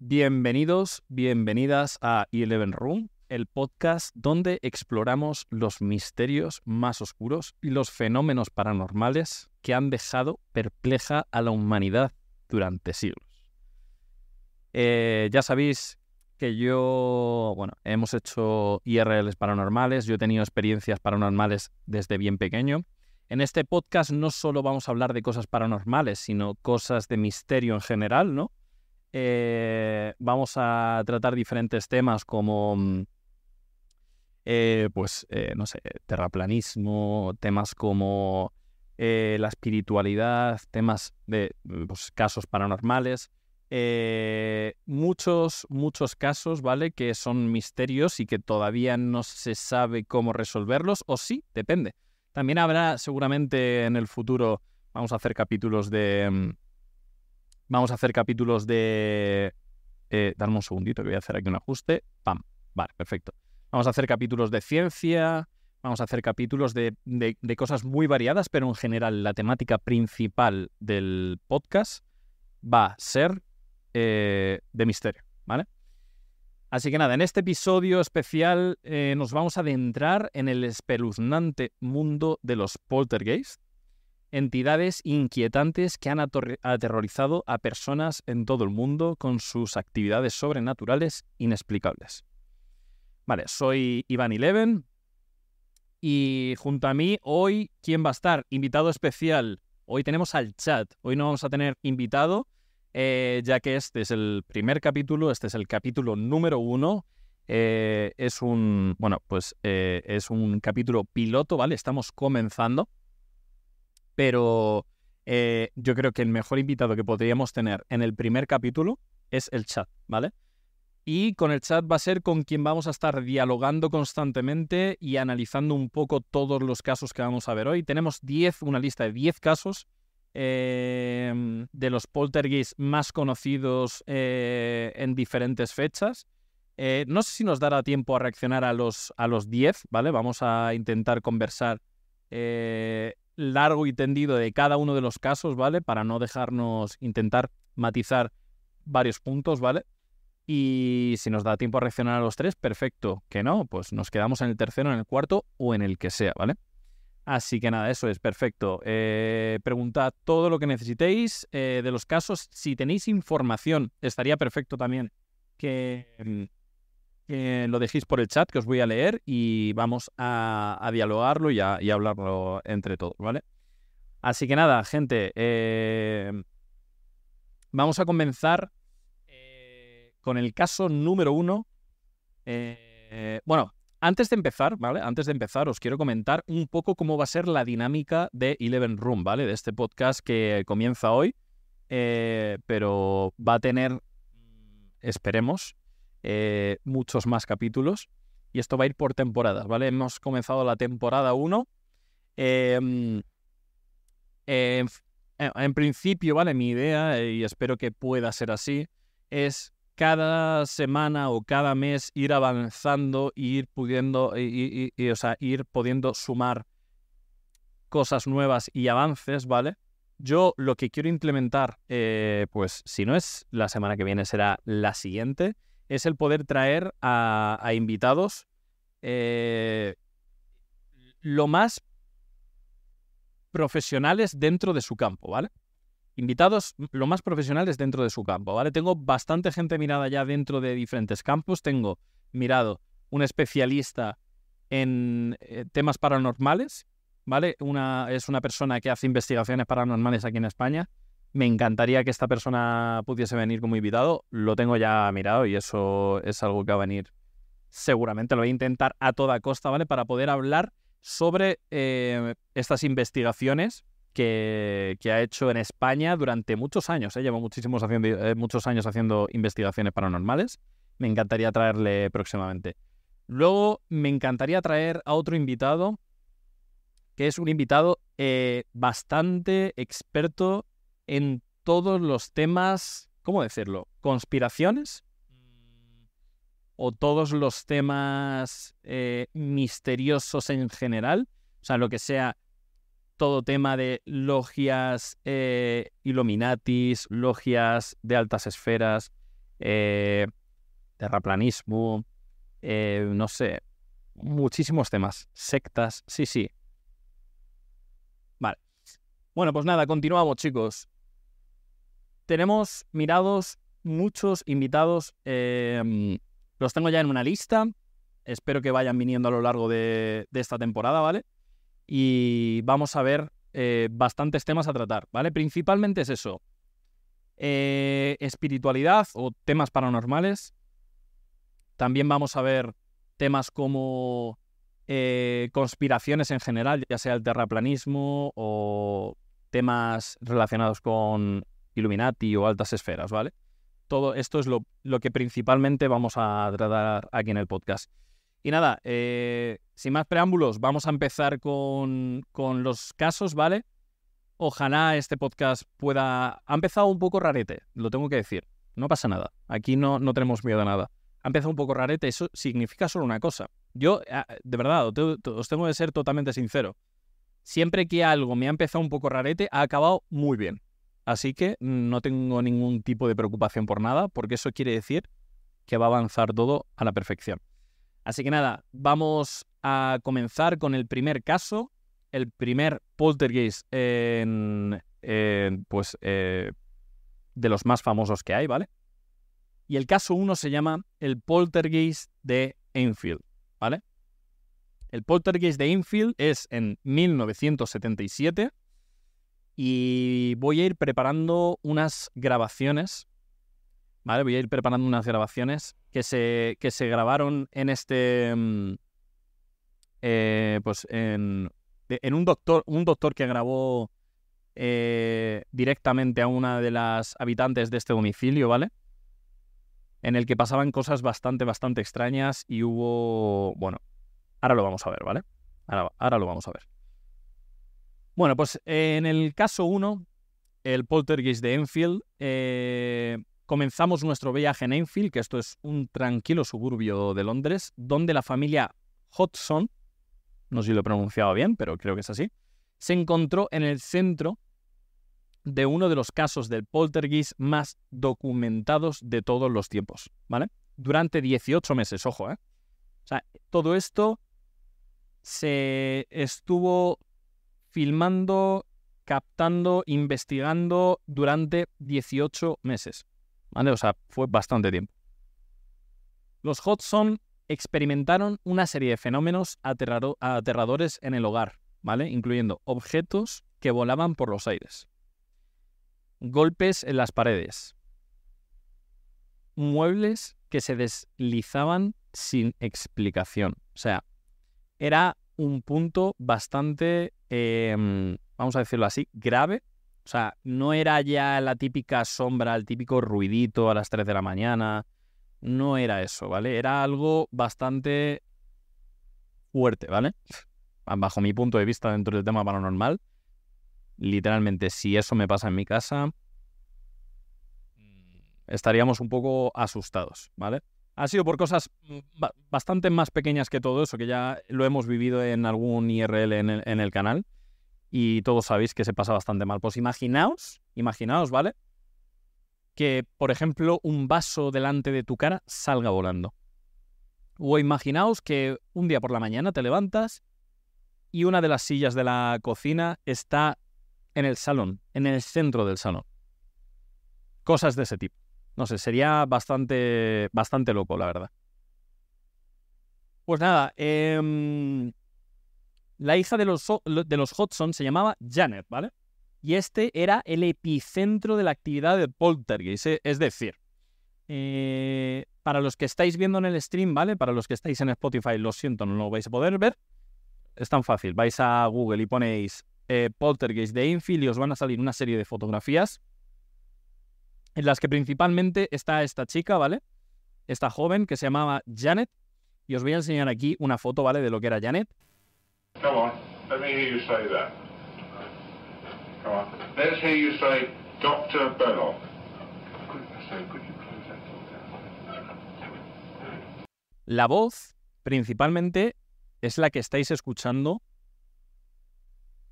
Bienvenidos, bienvenidas a Eleven Room, el podcast donde exploramos los misterios más oscuros y los fenómenos paranormales que han dejado perpleja a la humanidad durante siglos. Eh, ya sabéis que yo, bueno, hemos hecho IRLs paranormales, yo he tenido experiencias paranormales desde bien pequeño. En este podcast no solo vamos a hablar de cosas paranormales, sino cosas de misterio en general, ¿no? Eh, vamos a tratar diferentes temas como, mm, eh, pues, eh, no sé, terraplanismo, temas como la espiritualidad, temas de pues, casos paranormales. muchos, muchos casos, ¿vale? Que son misterios y que todavía no se sabe cómo resolverlos, o sí, depende. También habrá seguramente en el futuro, vamos a hacer capítulos de mm, Vamos a hacer capítulos de... Eh, un segundito que voy a hacer aquí un ajuste. ¡Pam! Vale, perfecto. Vamos a hacer capítulos de ciencia, vamos a hacer capítulos de, cosas muy variadas, pero en general la temática principal del podcast va a ser eh, de misterio, ¿vale? Así que nada, en este episodio especial eh, nos vamos a adentrar en el espeluznante mundo de los poltergeist, entidades inquietantes que han aterrorizado a personas en todo el mundo con sus actividades sobrenaturales inexplicables. Vale, soy Iván Eleven y junto a mí hoy, ¿quién va a estar? Invitado especial. Hoy tenemos al chat. Hoy no vamos a tener invitado, eh, ya que este es el primer capítulo, este es el capítulo número uno. Eh, es un, bueno, pues eh, es un capítulo piloto, ¿vale? Estamos comenzando pero eh, yo creo que el mejor invitado que podríamos tener en el primer capítulo es el chat, ¿vale? Y con el chat va a ser con quien vamos a estar dialogando constantemente y analizando un poco todos los casos que vamos a ver hoy. Tenemos 10, una lista de 10 casos em, de los poltergeists más conocidos eh, en diferentes fechas. Eh, no sé si nos dará tiempo a reaccionar a los, a los 10, ¿vale? Vamos a intentar conversar largo y tendido de cada uno de los casos, ¿vale? Para no dejarnos intentar matizar varios puntos, ¿vale? Y si nos da tiempo a reaccionar a los tres, perfecto. Que no, pues nos quedamos en el tercero, en el cuarto o en el que sea, ¿vale? Así que nada, eso es perfecto. Eh, preguntad todo lo que necesitéis eh, de los casos. Si tenéis información, estaría perfecto también que, mm, lo dejéis por el chat que os voy a leer y vamos a, dialogarlo y a, hablarlo entre todos, ¿vale? Así que nada, gente, eh, vamos a comenzar eh, con el caso número uno. Eh, bueno, antes de empezar, ¿vale? Antes de empezar, os quiero comentar un poco cómo va a ser la dinámica de Eleven Room, ¿vale? De este podcast que comienza hoy, pero va a tener, esperemos, eh, muchos más capítulos. Y esto va a ir por temporadas, ¿vale? Hemos comenzado la temporada 1. Em, en, principio, ¿vale? Mi idea, y espero que pueda ser así, es cada semana o cada mes ir avanzando e ir pudiendo, ir pudiendo sumar cosas nuevas y avances, ¿vale? Yo lo que quiero implementar, eh, pues si no es la semana que viene, será la siguiente, es el poder traer a, invitados eh, lo más profesionales dentro de su campo, ¿vale? Invitados lo más profesionales dentro de su campo, ¿vale? Tengo bastante gente mirada ya dentro de diferentes campos. Tengo mirado un especialista en eh, temas paranormales, ¿vale? Una, es una persona que hace investigaciones paranormales aquí en España. Me encantaría que esta persona pudiese venir como invitado. Lo tengo ya mirado y eso es algo que va a venir seguramente. Lo voy a intentar a toda costa, ¿vale? Para poder hablar sobre eh, estas investigaciones que, ha hecho en España durante muchos años. ¿eh? Muchísimos haciendo, eh, muchos años haciendo investigaciones paranormales. Me encantaría traerle próximamente. Luego me encantaría traer a otro invitado, que es un invitado eh, bastante experto en todos los temas, ¿cómo decirlo? Conspiraciones o todos los temas eh, misteriosos en general, o sea, lo que sea todo tema de logias eh, Illuminatis, logias de altas esferas, eh, terraplanismo, eh, no sé, muchísimos temas, sectas, sí, sí. Vale. Bueno, pues nada, continuamos chicos. Tenemos mirados muchos invitados, em, los tengo ya en una lista, espero que vayan viniendo a lo largo de, esta temporada, ¿vale? Y vamos a ver eh, bastantes temas a tratar, ¿vale? Principalmente es eso, eh, espiritualidad o temas paranormales. También vamos a ver temas como eh, conspiraciones en general, ya sea el terraplanismo o temas relacionados con Illuminati o altas esferas, ¿vale? Todo esto es lo, que principalmente vamos a tratar aquí en el podcast. Y nada, eh, sin más preámbulos, vamos a empezar con, los casos, ¿vale? Ojalá este podcast pueda... Ha empezado un poco rarete, lo tengo que decir. No pasa nada. Aquí no, no tenemos miedo a nada. Ha empezado un poco rarete. Eso significa solo una cosa. Yo, ah, de verdad, os tengo que ser totalmente sincero. Siempre que algo me ha empezado un poco rarete, ha acabado muy bien. Así que no tengo ningún tipo de preocupación por nada, porque eso quiere decir que va a avanzar todo a la perfección. Así que nada, vamos a comenzar con el primer caso, el primer poltergeist en, pues, eh, de los más famosos que hay, ¿vale? Y el caso 1 se llama el poltergeist de Enfield, ¿vale? El poltergeist de Enfield es en 1977 y voy a ir preparando unas grabaciones, ¿vale? Voy a ir preparando unas grabaciones que se, que se grabaron en este, mm, eh, pues en, en, un doctor, un doctor que grabó eh, directamente a una de las habitantes de este domicilio, ¿vale? En el que pasaban cosas bastante, bastante extrañas y hubo, bueno, ahora lo vamos a ver, ¿vale? Ahora, ahora lo vamos a ver. Bueno, pues en el caso 1, el poltergeist de Enfield, eh, comenzamos nuestro viaje en Enfield, que esto es un tranquilo suburbio de Londres, donde la familia Hodgson, no sé si lo he pronunciado bien, pero creo que es así, se encontró en el centro de uno de los casos del poltergeist más documentados de todos los tiempos, ¿vale? Durante 18 meses, ojo, ¿eh? O sea, todo esto se estuvo filmando, captando, investigando durante 18 meses. ¿Vale? O sea, fue bastante tiempo. Los Hodgson experimentaron una serie de fenómenos aterradores en el hogar, ¿vale? Incluyendo objetos que volaban por los aires, golpes en las paredes, muebles que se deslizaban sin explicación. O sea, era un punto bastante, em, vamos a decirlo así, grave. O sea, no era ya la típica sombra, el típico ruidito a las 3 de la mañana. No era eso, ¿vale? Era algo bastante fuerte, ¿vale? Bajo mi punto de vista dentro del tema paranormal. Literalmente, si eso me pasa en mi casa, estaríamos un poco asustados, ¿vale? Ha sido por cosas mm, bastante más pequeñas que todo eso, que ya lo hemos vivido en algún IRL en el, canal y todos sabéis que se pasa bastante mal. Pues imaginaos, imaginaos, ¿vale? Que, por ejemplo, un vaso delante de tu cara salga volando. O imaginaos que un día por la mañana te levantas y una de las sillas de la cocina está en el salón, en el centro del salón. Cosas de ese tipo. No sé, sería bastante, bastante loco, la verdad. Pues nada, em, la hija de los, de los Hodgson se llamaba Janet, ¿vale? Y este era el epicentro de la actividad de Poltergeist. Eh, es decir, eh, para los que estáis viendo en el stream, ¿vale? Para los que estáis en Spotify, lo siento, no lo vais a poder ver. Es tan fácil. Vais a Google y ponéis eh, Poltergeist de Infield y os van a salir una serie de fotografías en las que principalmente está esta chica, ¿vale? Esta joven que se llamaba Janet. Y os voy a enseñar aquí una foto, ¿vale? De lo que era Janet. Come on, let me hear you say that. Come on, let's hear you say Dr. Belloc. La voz, principalmente, es la que estáis escuchando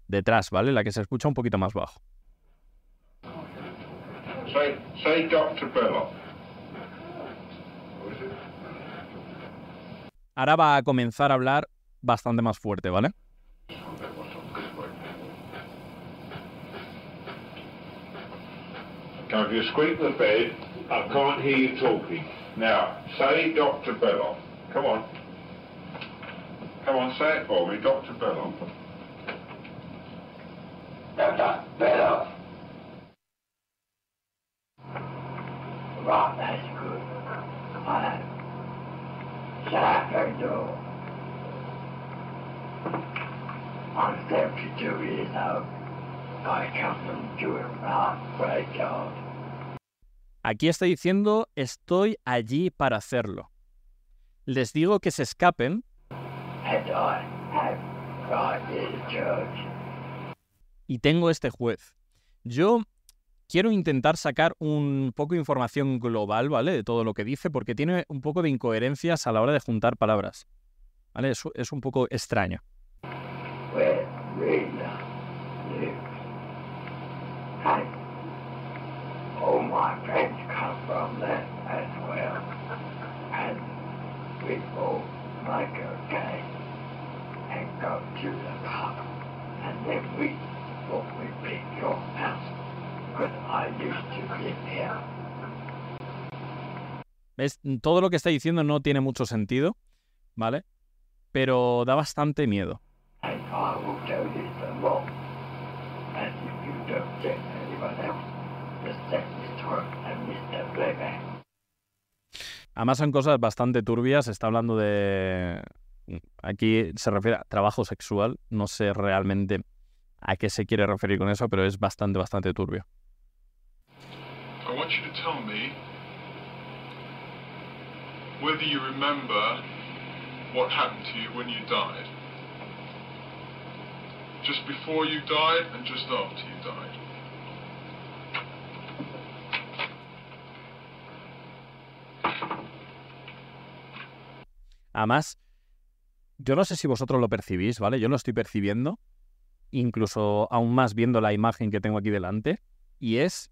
detrás, ¿vale? La que se escucha un poquito más bajo. Say, say Dr. Belloc. Ahora va a comenzar a hablar bastante más fuerte, ¿vale? Now, if you squeak the bed, I can't hear you talking. Now, say Dr. Belloc. Come on. Come on, say it for me, Dr. Belloc. Dr. Belloc. Right, that's good. Right. Shut up, don't do. I'm 72 years old. I come from doing right, great job. Aquí está diciendo estoy allí para hacerlo. Les digo que se escapen y tengo este juez. Yo quiero intentar sacar un poco de información global, ¿vale? De todo lo que dice, porque tiene un poco de incoherencias a la hora de juntar palabras. ¿Vale? Es, es un poco extraño. And then we we pick your house. ¿Ves? Todo lo que está diciendo no tiene mucho sentido, ¿vale? Pero da bastante miedo. Además son cosas bastante turbias. Está hablando de... Aquí se refiere a trabajo sexual. No sé realmente a qué se quiere referir con eso, pero es bastante, bastante turbio. Want you to tell me whether you remember what happened to you when you died. Just before you died and just after you died. Además, yo no sé si vosotros lo percibís, ¿vale? Yo lo estoy percibiendo, incluso aún más viendo la imagen que tengo aquí delante, y es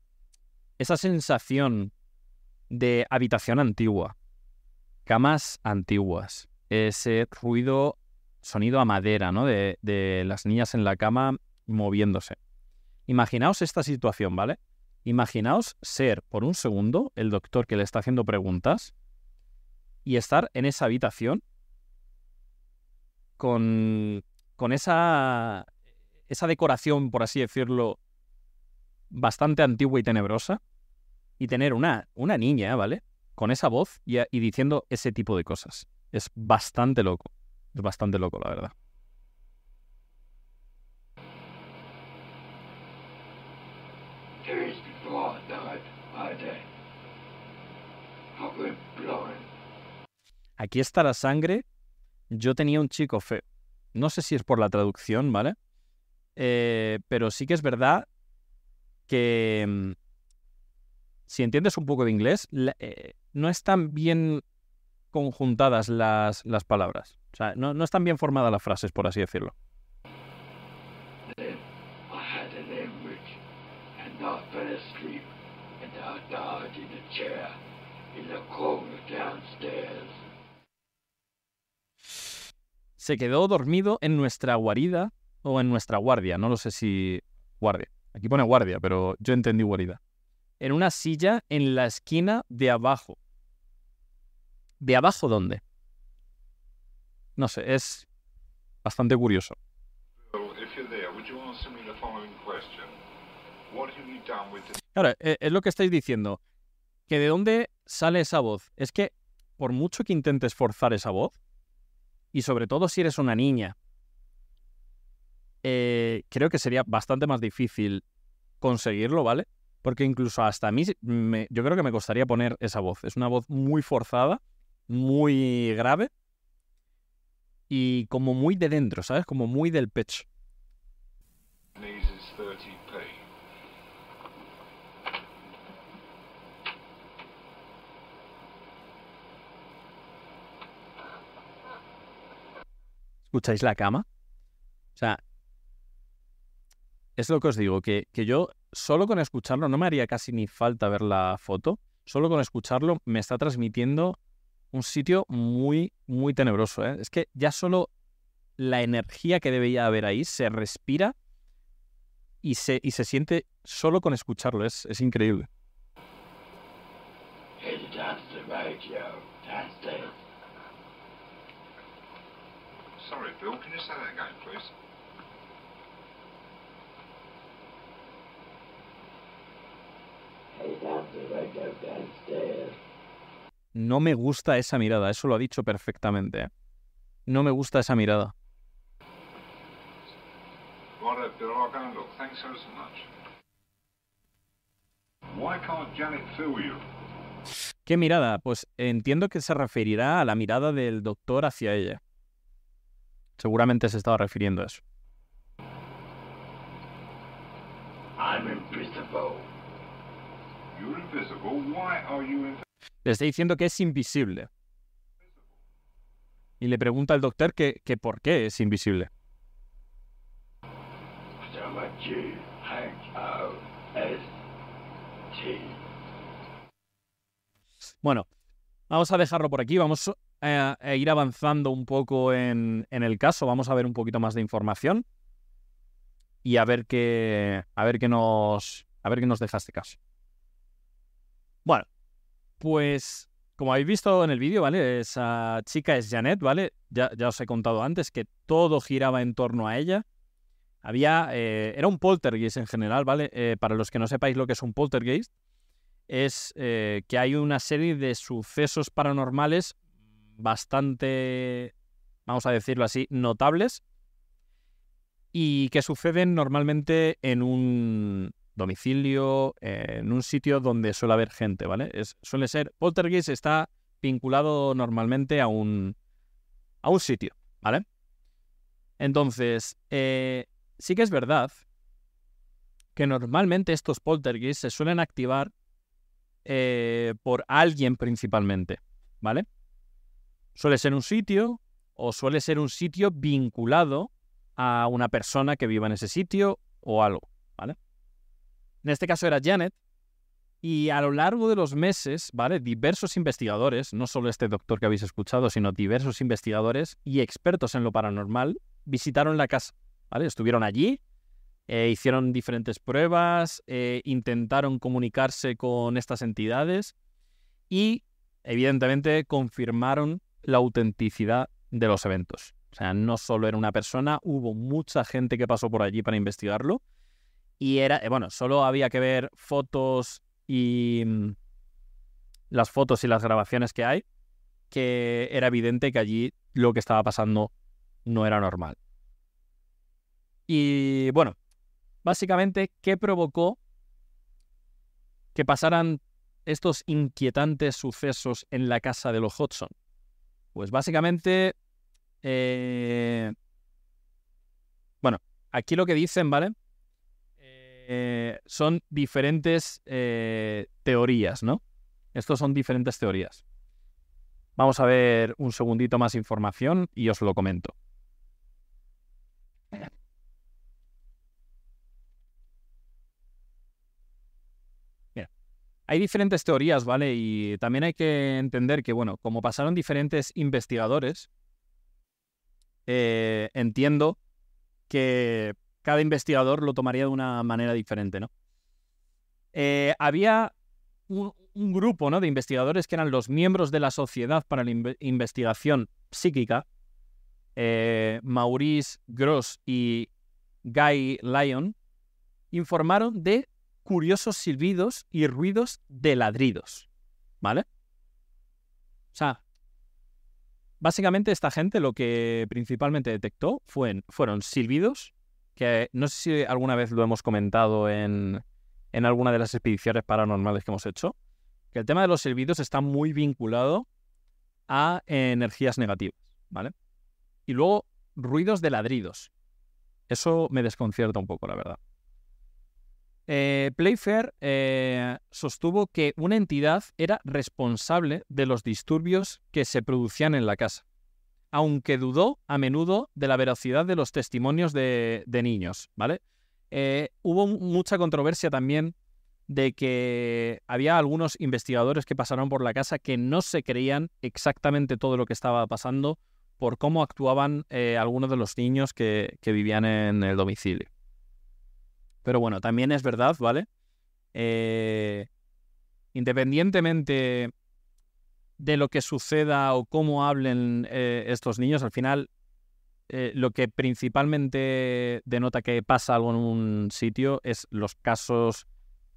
esa sensación de habitación antigua, camas antiguas, ese ruido, sonido a madera, ¿no? De, de las niñas en la cama moviéndose. Imaginaos esta situación, ¿vale? Imaginaos ser por un segundo el doctor que le está haciendo preguntas y estar en esa habitación con, con esa, esa decoración, por así decirlo, bastante antigua y tenebrosa, y tener una, una niña, ¿vale? Con esa voz y, y diciendo ese tipo de cosas. Es bastante loco. Es bastante loco, la verdad. Aquí está la sangre. Yo tenía un chico feo. No sé si es por la traducción, ¿vale? Eh, pero sí que es verdad que mm, si entiendes un poco de inglés, la- eh, no están bien conjuntadas las, las palabras. O sea, no, no están bien formadas las frases, por así decirlo. Se quedó dormido en nuestra guarida o en nuestra guardia. No lo sé si guardia. Aquí pone guardia, pero yo entendí guarida. En una silla en la esquina de abajo. ¿De abajo dónde? No sé, es bastante curioso. Ahora, e- es lo que estáis diciendo. Que de dónde sale esa voz. Es que por mucho que intentes forzar esa voz, y sobre todo si eres una niña, eh, creo que sería bastante más difícil conseguirlo, ¿vale? Porque incluso hasta a mí, me- yo creo que me costaría poner esa voz. Es una voz muy forzada, muy grave y como muy de dentro, ¿sabes? Como muy del pecho. knees is 30p? ¿Escucháis la cama? O sea, es lo que os digo, que, que yo solo con escucharlo no me haría casi ni falta ver la foto, solo con escucharlo me está transmitiendo un sitio muy, muy tenebroso. ¿eh? Es que ya solo la energía que debería haber ahí se respira y se, y se siente solo con escucharlo. Es, es increíble. Sorry, Bill, can you say that again, please? No me gusta esa mirada, eso lo ha dicho perfectamente. ¿eh? No me gusta esa mirada. ¿Qué mirada? Pues entiendo que se referirá a la mirada del doctor hacia ella. Seguramente se estaba refiriendo a eso. I'm invisible. You're invisible. Why are you invisible? Le está diciendo que es invisible. Y le pregunta al doctor que, que por qué es invisible. Bueno, vamos a dejarlo por aquí. Vamos a, a ir avanzando un poco en, en el caso. Vamos a ver un poquito más de información. Y a ver qué. A ver qué nos. A ver qué nos deja este caso. Bueno, pues. Como habéis visto en el vídeo, ¿vale? Esa chica es Janet, ¿vale? Ya, os he contado antes que todo giraba en torno a ella. Había. eh, era un poltergeist en general, ¿vale? Eh, para los que no sepáis lo que es un poltergeist, es eh, que hay una serie de sucesos paranormales bastante, vamos a decirlo así, notables y que suceden normalmente en un domicilio, en un sitio donde suele haber gente, ¿vale? Es, suele ser, poltergeist está vinculado normalmente a un, a un sitio, ¿vale? Entonces, eh, sí que es verdad que normalmente estos poltergeists se suelen activar eh, por alguien principalmente, ¿vale? Suele ser un sitio o suele ser un sitio vinculado a una persona que viva en ese sitio o algo. En este caso era Janet y a lo largo de los meses, ¿vale? Diversos investigadores, no solo este doctor que habéis escuchado, sino diversos investigadores y expertos en lo paranormal visitaron la casa, ¿vale? Estuvieron allí, eh, hicieron diferentes pruebas, eh, intentaron comunicarse con estas entidades y, evidentemente, confirmaron la autenticidad de los eventos. O sea, no solo era una persona, hubo mucha gente que pasó por allí para investigarlo. Y era, eh, bueno, solo había que ver fotos y mm, las fotos y las grabaciones que hay, que era evidente que allí lo que estaba pasando no era normal. Y bueno, básicamente, ¿qué provocó que pasaran estos inquietantes sucesos en la casa de los Hodgson? Pues básicamente, eh, bueno, aquí lo que dicen, ¿vale? Eh, son diferentes eh, teorías, ¿no? Estos son diferentes teorías. Vamos a ver un segundito más información y os lo comento. Hay diferentes teorías, ¿vale? Y también hay que entender que, bueno, como pasaron diferentes investigadores, eh, entiendo que cada investigador lo tomaría de una manera diferente, ¿no? Eh, había un, grupo, ¿no? De investigadores que eran los miembros de la Sociedad para la Inve- Investigación Psíquica, eh, Maurice Gross y Guy Lyon, informaron de curiosos silbidos y ruidos de ladridos, ¿vale? O sea, básicamente esta gente lo que principalmente detectó fue, fueron silbidos, que no sé si alguna vez lo hemos comentado en, en alguna de las expediciones paranormales que hemos hecho, que el tema de los silbidos está muy vinculado a energías negativas, ¿vale? Y luego ruidos de ladridos. Eso me desconcierta un poco, la verdad. Eh, Playfair eh, sostuvo que una entidad era responsable de los disturbios que se producían en la casa, aunque dudó a menudo de la veracidad de los testimonios de, de niños, ¿vale? Eh, hubo mucha controversia también de que había algunos investigadores que pasaron por la casa que no se creían exactamente todo lo que estaba pasando por cómo actuaban eh, algunos de los niños que, vivían en el domicilio. Pero bueno, también es verdad, ¿vale? Eh, independientemente de lo que suceda o cómo hablen eh, estos niños, al final eh, lo que principalmente denota que pasa algo en un sitio es los casos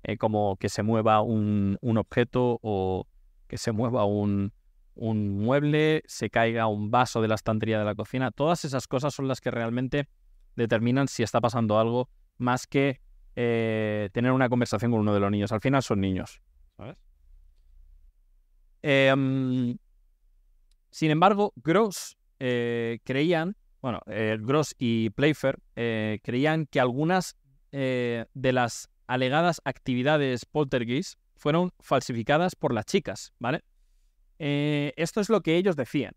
eh, como que se mueva un, objeto o que se mueva un, mueble, se caiga un vaso de la estantería de la cocina. Todas esas cosas son las que realmente determinan si está pasando algo más que tener una conversación con uno de los niños. Al final son niños. Em, sin embargo, Gross creían bueno, eh, Gross y Playfair eh, creían que algunas eh, de las alegadas actividades poltergeist fueron falsificadas por las chicas, ¿vale? esto es lo que ellos decían,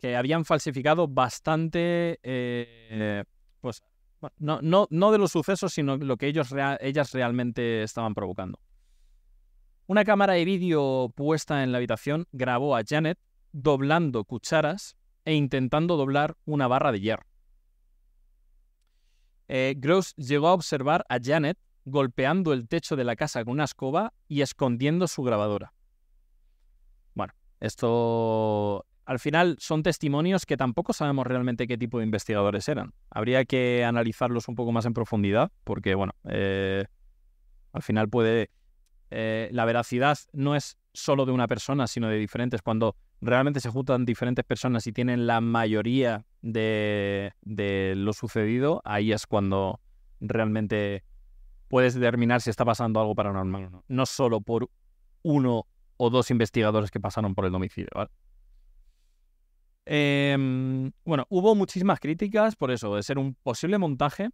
que habían falsificado bastante, pues, no, no, no, de los sucesos, sino lo que ellos ellas realmente estaban provocando. Una cámara de vídeo puesta en la habitación grabó a Janet doblando cucharas e intentando doblar una barra de hierro. Eh, Gross llegó a observar a Janet golpeando el techo de la casa con una escoba y escondiendo su grabadora. Bueno, esto al final son testimonios que tampoco sabemos realmente qué tipo de investigadores eran. Habría que analizarlos un poco más en profundidad porque, bueno, eh, al final puede... Eh, la veracidad no es solo de una persona, sino de diferentes. Cuando realmente se juntan diferentes personas y tienen la mayoría de, lo sucedido, ahí es cuando realmente puedes determinar si está pasando algo paranormal o no. No solo por uno o dos investigadores que pasaron por el domicilio. Em, bueno, hubo muchísimas críticas por eso, de ser un posible montaje,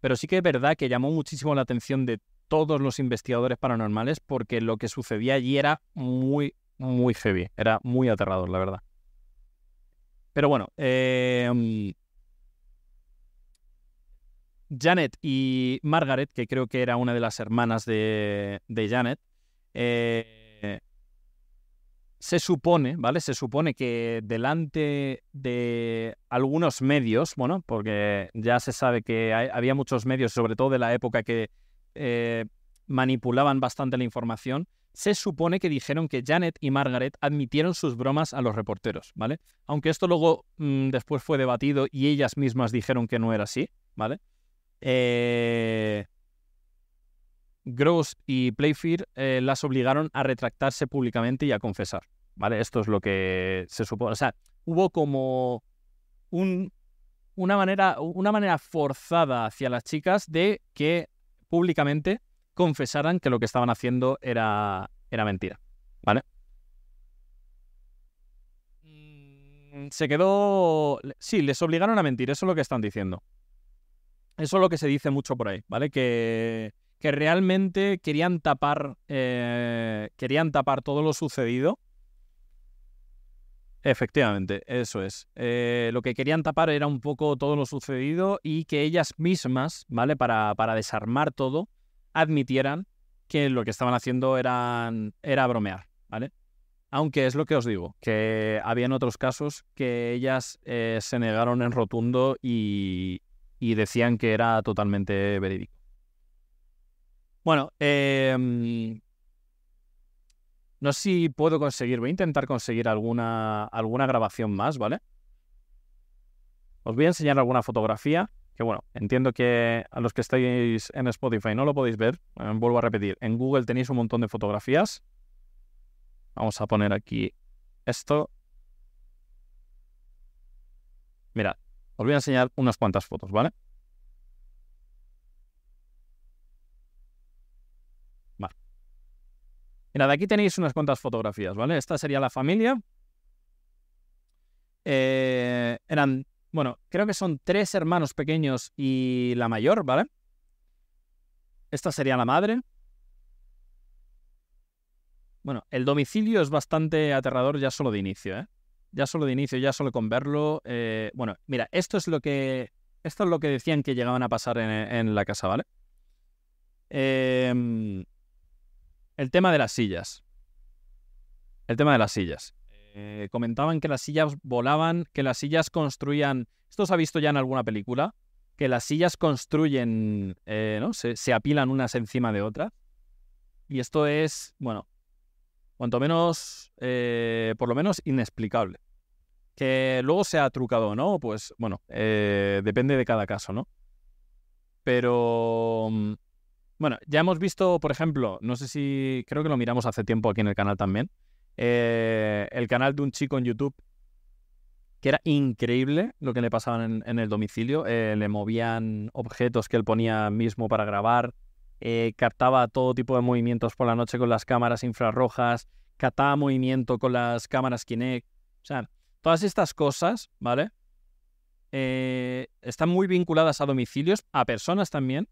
pero sí que es verdad que llamó muchísimo la atención de todos los investigadores paranormales porque lo que sucedía allí era muy, muy heavy. Era muy aterrador, la verdad. Pero bueno, em, Janet y Margaret, que creo que era una de las hermanas de, Janet, eh, se supone, ¿vale? Se supone que delante de algunos medios, bueno, porque ya se sabe que había muchos medios, sobre todo de la época que eh, manipulaban bastante la información, se supone que dijeron que Janet y Margaret admitieron sus bromas a los reporteros, ¿vale? Aunque esto luego mm, después fue debatido y ellas mismas dijeron que no era así, ¿vale? Eh... Gross y Playfair eh, las obligaron a retractarse públicamente y a confesar, ¿vale? Esto es lo que se supone. O sea, hubo como un, una, manera, una manera forzada hacia las chicas de que públicamente confesaran que lo que estaban haciendo era, era mentira. ¿Vale? Mm, se quedó... Sí, les obligaron a mentir, eso es lo que están diciendo. Eso es lo que se dice mucho por ahí, ¿vale? Que, que realmente querían tapar, eh, querían tapar todo lo sucedido. Efectivamente, eso es. Eh, lo que querían tapar era un poco todo lo sucedido y que ellas mismas, ¿vale? Para, para desarmar todo, admitieran que lo que estaban haciendo era bromear, ¿vale? Aunque es lo que os digo, que habían otros casos que ellas eh, se negaron en rotundo y, decían que era totalmente verídico. Bueno, em, no sé si puedo conseguir, voy a intentar conseguir alguna, alguna grabación más, ¿vale? Os voy a enseñar alguna fotografía que bueno, entiendo que a los que estáis en Spotify no lo podéis ver, eh, vuelvo a repetir, en Google tenéis un montón de fotografías. Vamos a poner aquí esto. Mirad, os voy a enseñar unas cuantas fotos, ¿vale? Vale. Mirad, aquí tenéis unas cuantas fotografías, ¿vale? Esta sería la familia. Eh, eran bueno, creo que son tres hermanos pequeños y la mayor, ¿vale? Esta sería la madre. Bueno, el domicilio es bastante aterrador ya solo de inicio, ¿eh? Ya solo de inicio, ya solo con verlo. Eh, bueno, mira, esto es lo que. Esto es lo que decían que llegaban a pasar en, la casa, ¿vale? Em, el tema de las sillas. El tema de las sillas. Eh, comentaban que las sillas volaban, que las sillas construían. Esto se ha visto ya en alguna película. Que las sillas construyen, eh, ¿no? Se, se apilan unas encima de otras. Y esto es, bueno, cuanto menos, eh, por lo menos inexplicable. Que luego sea trucado o no, pues bueno, depende de cada caso, ¿no? Pero, mm, bueno, ya hemos visto, por ejemplo, no sé si, creo que lo miramos hace tiempo aquí en el canal también, eh, el canal de un chico en YouTube que era increíble lo que le pasaba en, en el domicilio. le movían objetos que él ponía mismo para grabar, eh, captaba todo tipo de movimientos por la noche con las cámaras infrarrojas, captaba movimiento con las cámaras Kinect. O sea, todas estas cosas, ¿vale? Eh, están muy vinculadas a domicilios, a personas también,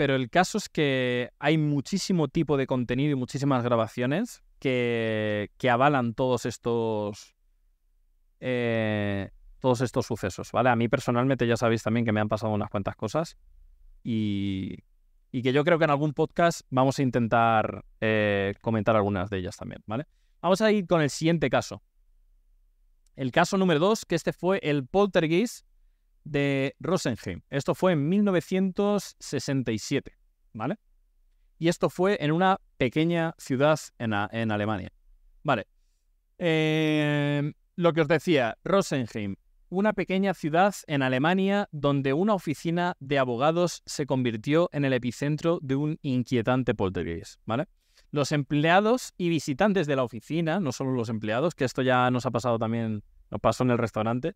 pero el caso es que hay muchísimo tipo de contenido y muchísimas grabaciones que, avalan todos estos, eh, todos estos sucesos, ¿vale? A mí personalmente ya sabéis también que me han pasado unas cuantas cosas y, y que yo creo que en algún podcast vamos a intentar eh, comentar algunas de ellas también, ¿vale? Vamos a ir con el siguiente caso. El caso número dos, que este fue el poltergeist de Rosenheim. Esto fue en 1967, ¿vale? Y esto fue en una pequeña ciudad en, en Alemania. Vale. Eh, lo que os decía, Rosenheim, una pequeña ciudad en Alemania donde una oficina de abogados se convirtió en el epicentro de un inquietante poltergeist, ¿vale? Los empleados y visitantes de la oficina, no solo los empleados, que esto ya nos ha pasado también, nos pasó en el restaurante,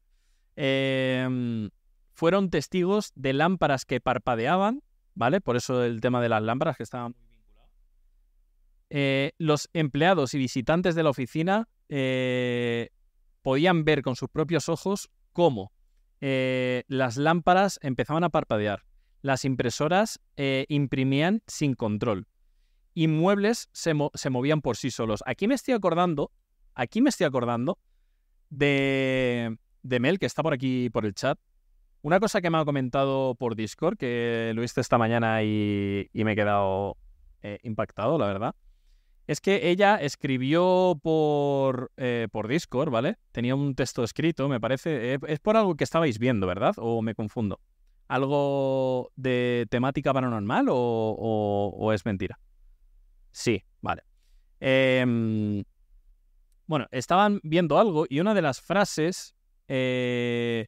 em, fueron testigos de lámparas que parpadeaban, ¿vale? Por eso el tema de las lámparas que estaban muy. Eh, los empleados y visitantes de la oficina eh, podían ver con sus propios ojos cómo eh, las lámparas empezaban a parpadear, las impresoras eh, imprimían sin control y muebles se, movían por sí solos. Aquí me estoy acordando, aquí me estoy acordando de, de Mel, que está por aquí por el chat. Una cosa que me ha comentado por Discord, que lo hice esta mañana y, me he quedado eh, impactado, la verdad es que ella escribió por, eh, por Discord, ¿vale? Tenía un texto escrito, me parece. Eh, es por algo que estabais viendo, ¿verdad? ¿O me confundo? ¿Algo de temática paranormal o, es mentira? Sí, vale. Em, bueno, estaban viendo algo y una de las frases. Eh,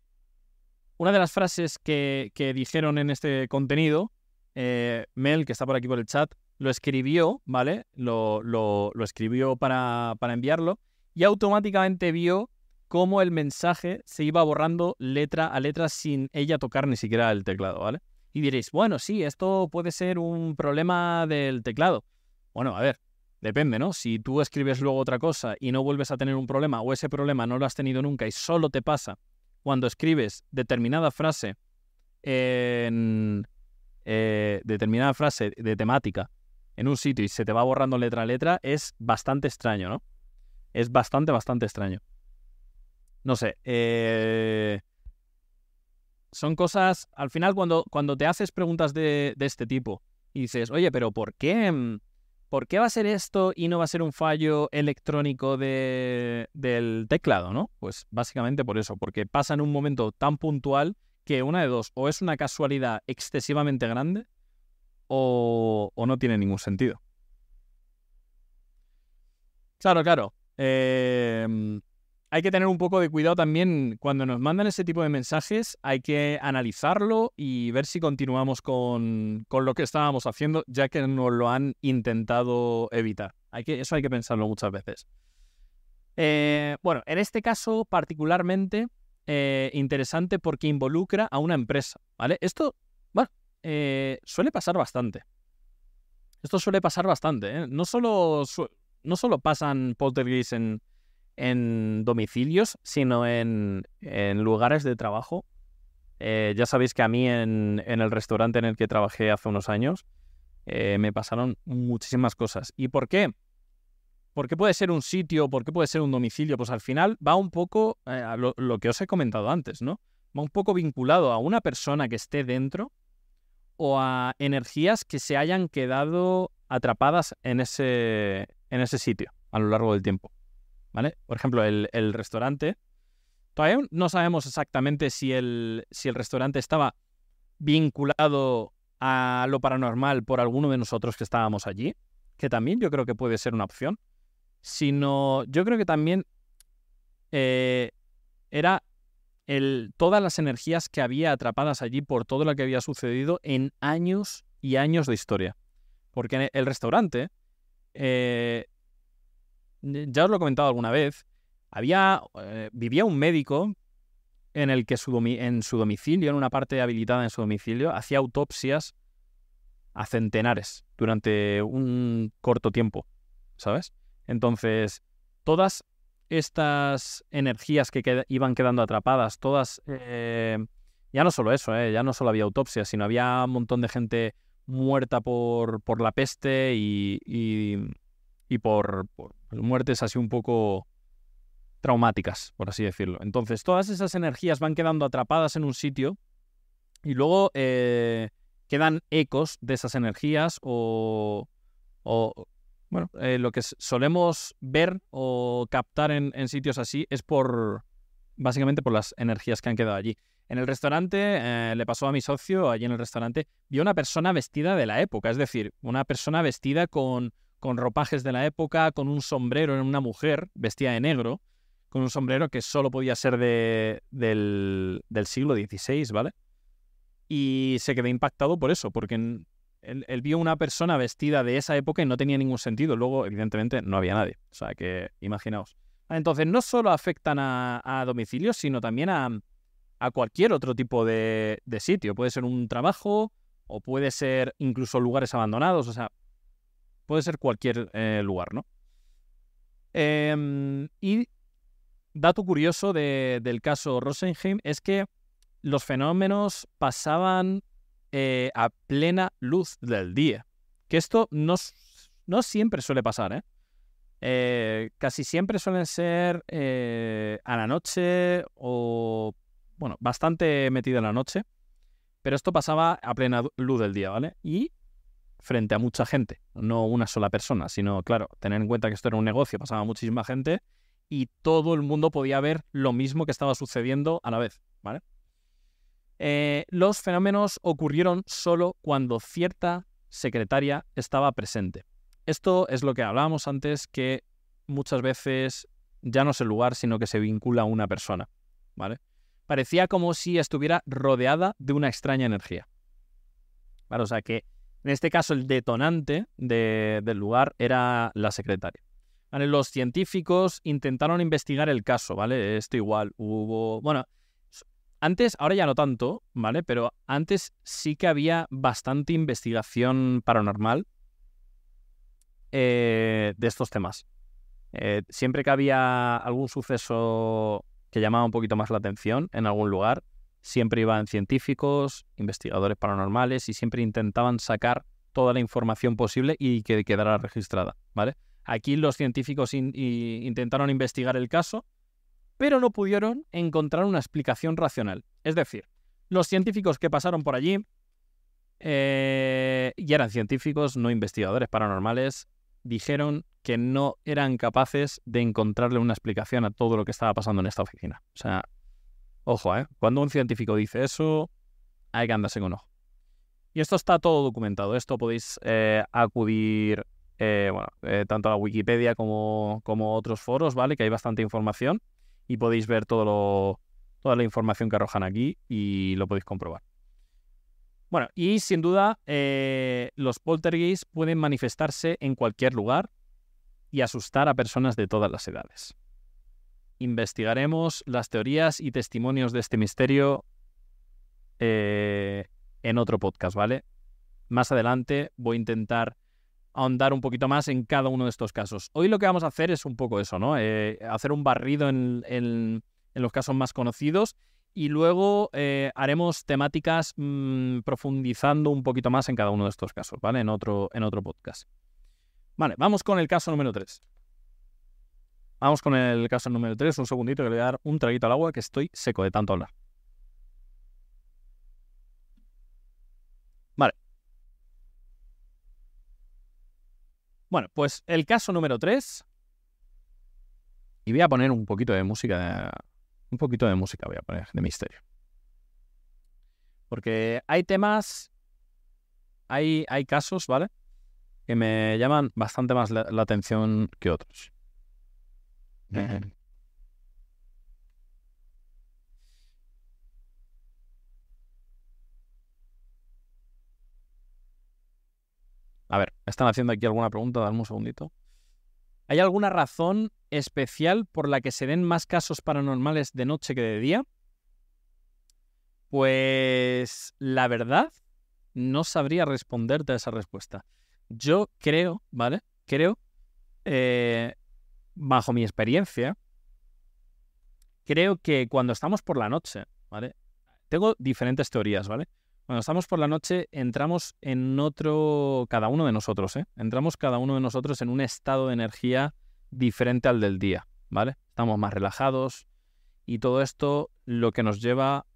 una de las frases que, que dijeron en este contenido, Mel, que está por aquí por el chat, lo escribió, ¿vale? Lo, lo, escribió para, para, enviarlo y automáticamente vio cómo el mensaje se iba borrando letra a letra sin ella tocar ni siquiera el teclado, ¿vale? Y diréis, bueno, sí, esto puede ser un problema del teclado. Bueno, a ver, depende, ¿no? Si tú escribes luego otra cosa y no vuelves a tener un problema o ese problema no lo has tenido nunca y solo te pasa cuando escribes determinada frase en eh, determinada frase de temática en un sitio y se te va borrando letra a letra, es bastante extraño, ¿no? Es bastante, bastante extraño. No sé. Eh, son cosas. Al final, cuando, cuando te haces preguntas de, este tipo y dices, oye, pero ¿por qué? ¿Por qué va a ser esto y no va a ser un fallo electrónico de, del teclado, no? Pues básicamente por eso, porque pasa en un momento tan puntual que una de dos, o es una casualidad excesivamente grande, o, no tiene ningún sentido. Claro, claro. Em, hay que tener un poco de cuidado también cuando nos mandan ese tipo de mensajes. Hay que analizarlo y ver si continuamos con, lo que estábamos haciendo, ya que nos lo han intentado evitar. Hay que, eso hay que pensarlo muchas veces. Eh, bueno, en este caso particularmente eh, interesante porque involucra a una empresa, ¿vale? Esto eh, suele pasar bastante. Esto suele pasar bastante. ¿eh? No, solo no solo pasan poltergeists en, en domicilios, sino en, lugares de trabajo. Eh, ya sabéis que a mí en, el restaurante en el que trabajé hace unos años me pasaron muchísimas cosas. ¿Y por qué? ¿Por qué puede ser un sitio? ¿Por qué puede ser un domicilio? Pues al final va un poco a lo, que os he comentado antes, ¿no? Va un poco vinculado a una persona que esté dentro o a energías que se hayan quedado atrapadas en ese, en ese sitio a lo largo del tiempo. ¿Vale? Por ejemplo, el, restaurante. Todavía no sabemos exactamente si el, si el restaurante estaba vinculado a lo paranormal por alguno de nosotros que estábamos allí, que también yo creo que puede ser una opción, sino yo creo que también eh, era el, todas las energías que había atrapadas allí por todo lo que había sucedido en años y años de historia. Porque el restaurante, eh, ya os lo he comentado alguna vez, había, eh, vivía un médico en el que su en su domicilio, en una parte habilitada en su domicilio, hacía autopsias a centenares durante un corto tiempo, ¿sabes? Entonces, todas estas energías que iban quedando atrapadas, todas... Eh, ya no solo eso, eh, ya no solo había autopsias, sino había un montón de gente muerta por, por la peste y, y, por, por, muertes así un poco traumáticas, por así decirlo. Entonces, todas esas energías van quedando atrapadas en un sitio y luego eh, quedan ecos de esas energías o, o bueno, eh, lo que solemos ver o captar en, sitios así es por, básicamente por las energías que han quedado allí. En el restaurante, eh, le pasó a mi socio, allí en el restaurante, vio una persona vestida de la época, es decir, una persona vestida con, con ropajes de la época, con un sombrero en una mujer vestida de negro, con un sombrero que solo podía ser de, del, del siglo XVI, ¿vale? Y se quedó impactado por eso, porque él, vio una persona vestida de esa época y no tenía ningún sentido. Luego, evidentemente, no había nadie. O sea que, imaginaos. Entonces, no solo afectan a, domicilios, sino también a, cualquier otro tipo de, sitio. Puede ser un trabajo o puede ser incluso lugares abandonados. O sea, puede ser cualquier eh, lugar, ¿no? Em, y dato curioso del caso Rosenheim es que los fenómenos pasaban eh, a plena luz del día. Que esto no, no siempre suele pasar, ¿eh? ¿eh? casi siempre suelen ser a la noche o, bueno, bastante metido en la noche. Pero esto pasaba a plena luz del día, ¿vale? Y frente a mucha gente, no una sola persona, sino, claro, tener en cuenta que esto era un negocio, pasaba muchísima gente y todo el mundo podía ver lo mismo que estaba sucediendo a la vez, ¿vale? Eh, los fenómenos ocurrieron solo cuando cierta secretaria estaba presente. Esto es lo que hablábamos antes, que muchas veces ya no es el lugar, sino que se vincula a una persona. ¿Vale? Parecía como si estuviera rodeada de una extraña energía. O sea que en este caso el detonante del lugar era la secretaria. Los científicos intentaron investigar el caso, ¿vale? Esto igual hubo. Bueno, antes, ahora ya no tanto, ¿vale? Pero antes sí que había bastante investigación paranormal eh, de estos temas. Eh, siempre que había algún suceso que llamaba un poquito más la atención en algún lugar, siempre iban científicos, investigadores paranormales y siempre intentaban sacar toda la información posible y que quedara registrada, ¿vale? Aquí los científicos intentaron investigar el caso pero no pudieron encontrar una explicación racional. Es decir, los científicos que pasaron por allí, eh, y eran científicos, no investigadores paranormales, dijeron que no eran capaces de encontrarle una explicación a todo lo que estaba pasando en esta oficina. O sea, ojo, ¿eh? Cuando un científico dice eso, hay que andarse con ojo. Y esto está todo documentado. Esto podéis eh, acudir, eh, bueno, tanto a la Wikipedia como, otros foros, ¿vale? Que hay bastante información y podéis ver toda la información que arrojan aquí y lo podéis comprobar. Bueno, y sin duda, eh, los poltergeists pueden manifestarse en cualquier lugar y asustar a personas de todas las edades. Investigaremos las teorías y testimonios de este misterio eh, en otro podcast, ¿vale? Más adelante voy a intentar ahondar un poquito más en cada uno de estos casos. Hoy lo que vamos a hacer es un poco eso, ¿no? Eh, hacer un barrido en, los casos más conocidos y luego eh, haremos temáticas mm, profundizando un poquito más en cada uno de estos casos, ¿vale? En otro, en otro podcast. Vale, vamos con el caso número 3. Vamos con el caso número 3, un segundito que le voy a dar un traguito al agua que estoy seco de tanto hablar. Vale. Bueno, pues el caso número 3. Y voy a poner un poquito de música. Un poquito de música voy a poner, de misterio. Porque hay temas. Hay, hay casos, ¿vale? Que me llaman bastante más la atención que otros. A ver, ¿me están haciendo aquí alguna pregunta? Dame un segundito. ¿Hay alguna razón especial por la que se den más casos paranormales de noche que de día? Pues la verdad, no sabría responderte a esa respuesta. Yo creo, ¿vale? Creo, eh, bajo mi experiencia, creo que cuando estamos por la noche, ¿vale? Tengo diferentes teorías, ¿vale? Cuando estamos por la noche entramos en otro, cada uno de nosotros, ¿eh? Entramos cada uno de nosotros en un estado de energía diferente al del día, ¿vale? Estamos más relajados y todo esto lo que nos lleva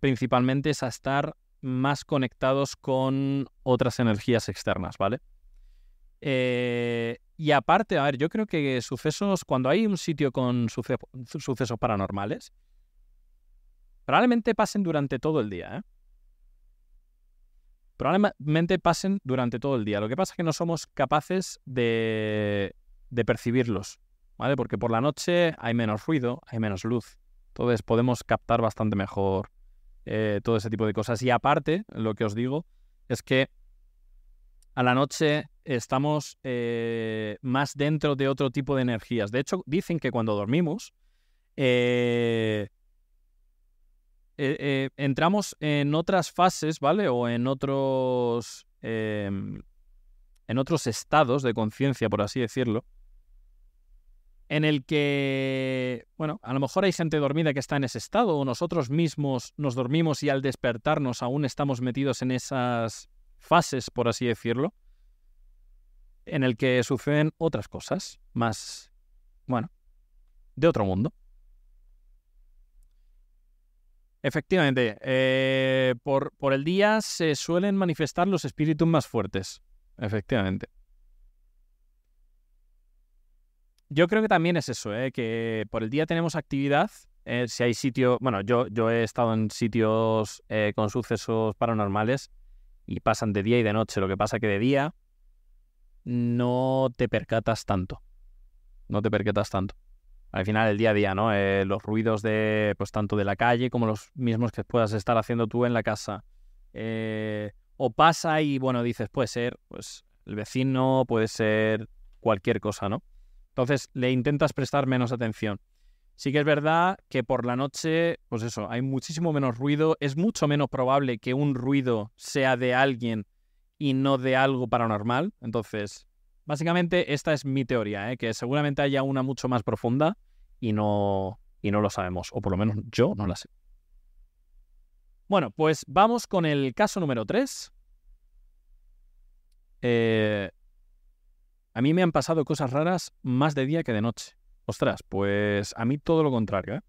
principalmente es a estar más conectados con otras energías externas, ¿vale? Eh, y aparte, a ver, yo creo que sucesos, cuando hay un sitio con suce- sucesos paranormales, probablemente pasen durante todo el día, ¿eh? Probablemente pasen durante todo el día. Lo que pasa es que no somos capaces de, de percibirlos, ¿vale? Porque por la noche hay menos ruido, hay menos luz. Entonces podemos captar bastante mejor eh, todo ese tipo de cosas. Y aparte, lo que os digo es que a la noche estamos eh, más dentro de otro tipo de energías. De hecho, dicen que cuando dormimos, eh, eh, eh, entramos en otras fases, ¿vale? O en otros. em, en otros estados de conciencia, por así decirlo. En el que, bueno, a lo mejor hay gente dormida que está en ese estado, o nosotros mismos nos dormimos y al despertarnos aún estamos metidos en esas fases, por así decirlo, en el que suceden otras cosas, más, bueno, de otro mundo. Efectivamente, eh, por, por el día se suelen manifestar los espíritus más fuertes. Efectivamente. Yo creo que también es eso, ¿eh? que por el día tenemos actividad. eh, si hay sitio, bueno, yo, yo he estado en sitios eh, con sucesos paranormales y pasan de día y de noche. Lo que pasa que de día no te percatas tanto. No te percatas tanto. Al final, el día a día, ¿no? Eh, los ruidos de, pues tanto de la calle como los mismos que puedas estar haciendo tú en la casa. Eh, o pasa y, bueno, dices, puede ser, pues, el vecino, puede ser cualquier cosa, ¿no? Entonces, le intentas prestar menos atención. Sí que es verdad que por la noche, pues eso, hay muchísimo menos ruido. Es mucho menos probable que un ruido sea de alguien y no de algo paranormal. Entonces, básicamente esta es mi teoría, ¿eh? que seguramente haya una mucho más profunda y no, y no lo sabemos, o por lo menos yo no la sé. Bueno, pues vamos con el caso número 3. a mí me han pasado cosas raras más de día que de noche. Ostras, pues a mí todo lo contrario, ¿eh?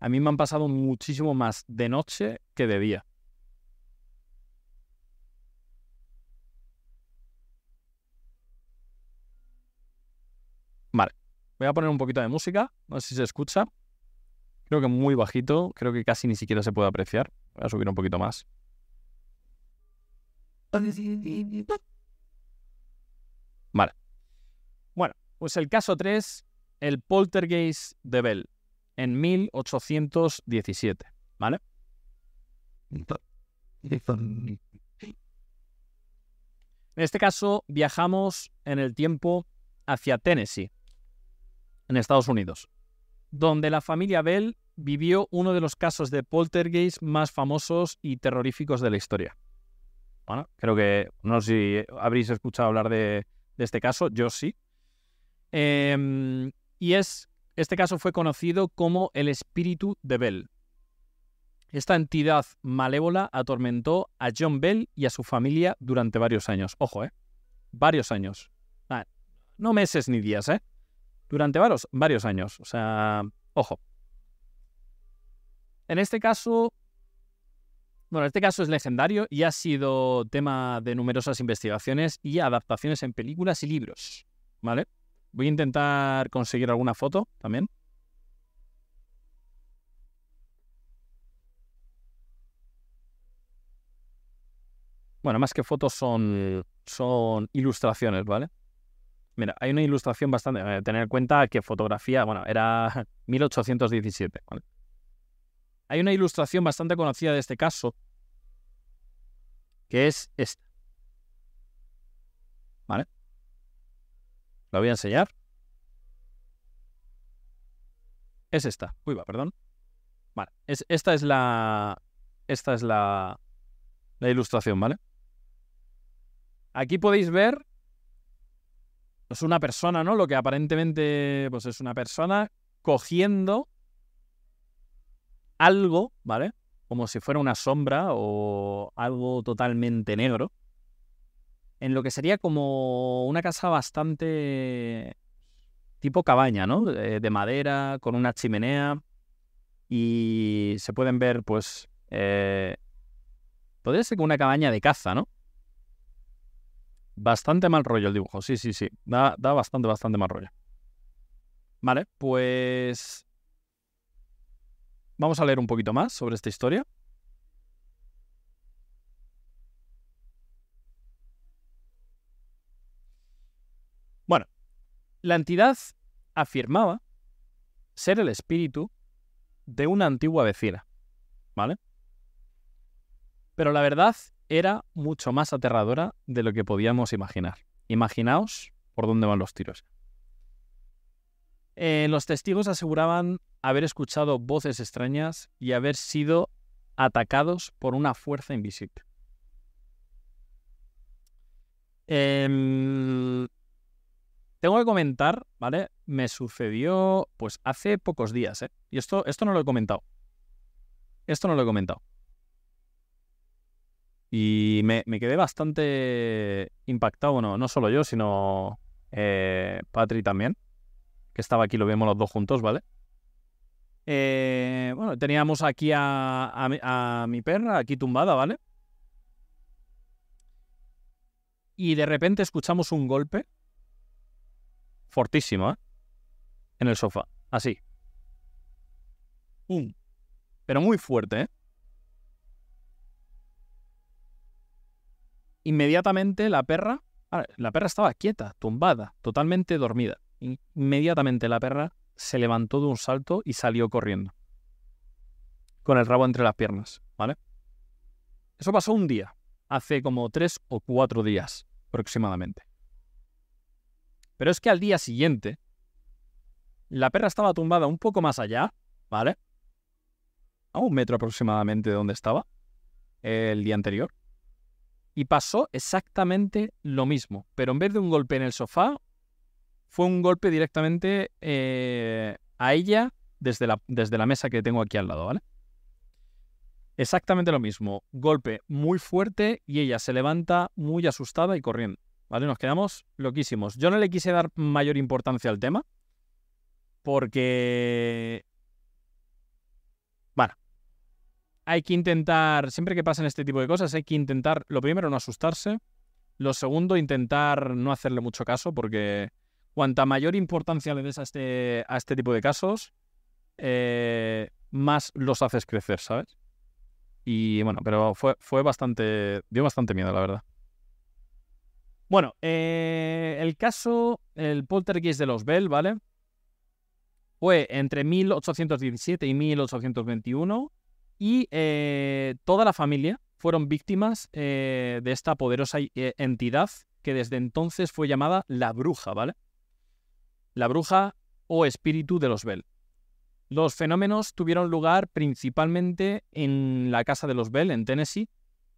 A mí me han pasado muchísimo más de noche que de día. Vale, voy a poner un poquito de música, no sé si se escucha. Creo que muy bajito, creo que casi ni siquiera se puede apreciar. Voy a subir un poquito más. Vale. Bueno, pues el caso 3, el poltergeist de Bell, en 1817, ¿vale? En este caso viajamos en el tiempo hacia Tennessee, en Estados Unidos, donde la familia Bell vivió uno de los casos de poltergeist más famosos y terroríficos de la historia. Bueno, creo que no sé si habréis escuchado hablar de, este caso, yo sí. Eh, y es, este caso fue conocido como el espíritu de Bell. Esta entidad malévola atormentó a John Bell y a su familia durante varios años. Ojo, ¿eh? Varios años. Ah, no meses ni días, ¿eh? Durante varios, años. O sea, ojo. En este caso, Bueno, este caso es legendario y ha sido tema de numerosas investigaciones y adaptaciones en películas y libros. ¿Vale? Voy a intentar conseguir alguna foto también. Bueno, más que fotos son, son ilustraciones, ¿vale? Mira, hay una ilustración bastante... Eh, tener en cuenta que fotografía, bueno, era 1817, ¿vale? Hay una ilustración bastante conocida de este caso, que es esta. ¿Vale? La voy a enseñar. Es esta. Uy, va, perdón. Vale. Es, esta es la. Esta es la. La ilustración, ¿vale? Aquí podéis ver. Es una persona, ¿no? Lo que aparentemente. Pues es una persona cogiendo algo, ¿vale? Como si fuera una sombra o algo totalmente negro. En lo que sería como una casa bastante tipo cabaña, ¿no? De, madera, con una chimenea. Y se pueden ver, pues. Eh, podría ser como una cabaña de caza, ¿no? Bastante mal rollo el dibujo, sí, sí, sí. Da, da bastante, bastante mal rollo. Vale, pues Vamos a leer un poquito más sobre esta historia. Bueno, la entidad afirmaba ser el espíritu de una antigua vecina, ¿vale? Pero la verdad era mucho más aterradora de lo que podíamos imaginar. Imaginaos por dónde van los tiros. Eh, los testigos aseguraban haber escuchado voces extrañas y haber sido atacados por una fuerza invisible. Em, tengo que comentar, ¿vale? Me sucedió pues hace pocos días, ¿eh? Y esto, esto no lo he comentado. Esto no lo he comentado. Y me, quedé bastante impactado, bueno, no solo yo, sino eh, Patri también, que estaba aquí, lo vemos los dos juntos, ¿vale? Eh, bueno, teníamos aquí a, mi perra, aquí tumbada, ¿vale? Y de repente escuchamos un golpe fortísimo, ¿eh? En el sofá, así. Pero muy fuerte, ¿eh? Inmediatamente la perra, la perra estaba quieta, tumbada, totalmente dormida. Inmediatamente la perra se levantó de un salto y salió corriendo. Con el rabo entre las piernas, ¿vale? Eso pasó un día, hace como tres o cuatro días aproximadamente. Pero es que al día siguiente, la perra estaba tumbada un poco más allá, ¿vale? A un metro aproximadamente de donde estaba el día anterior. Y pasó exactamente lo mismo, pero en vez de un golpe en el sofá, fue un golpe directamente eh, a ella desde la, desde la mesa que tengo aquí al lado, ¿vale? Exactamente lo mismo. Golpe muy fuerte y ella se levanta muy asustada y corriendo. ¿Vale? Nos quedamos loquísimos. Yo no le quise dar mayor importancia al tema porque... Bueno, hay que intentar, siempre que pasen este tipo de cosas, hay que intentar, lo primero, no asustarse. Lo segundo, intentar no hacerle mucho caso porque cuanta mayor importancia le des a este, a este tipo de casos, eh, más los haces crecer, ¿sabes? Y bueno, pero fue, fue bastante. dio bastante miedo, la verdad. Bueno, eh, el caso, el poltergeist de los Bell, ¿vale? Fue entre 1817 y 1821 y eh, toda la familia fueron víctimas de esta poderosa entidad que desde entonces fue llamada la bruja, ¿vale? la bruja o espíritu de los Bell. Los fenómenos tuvieron lugar principalmente en la casa de los Bell, en Tennessee,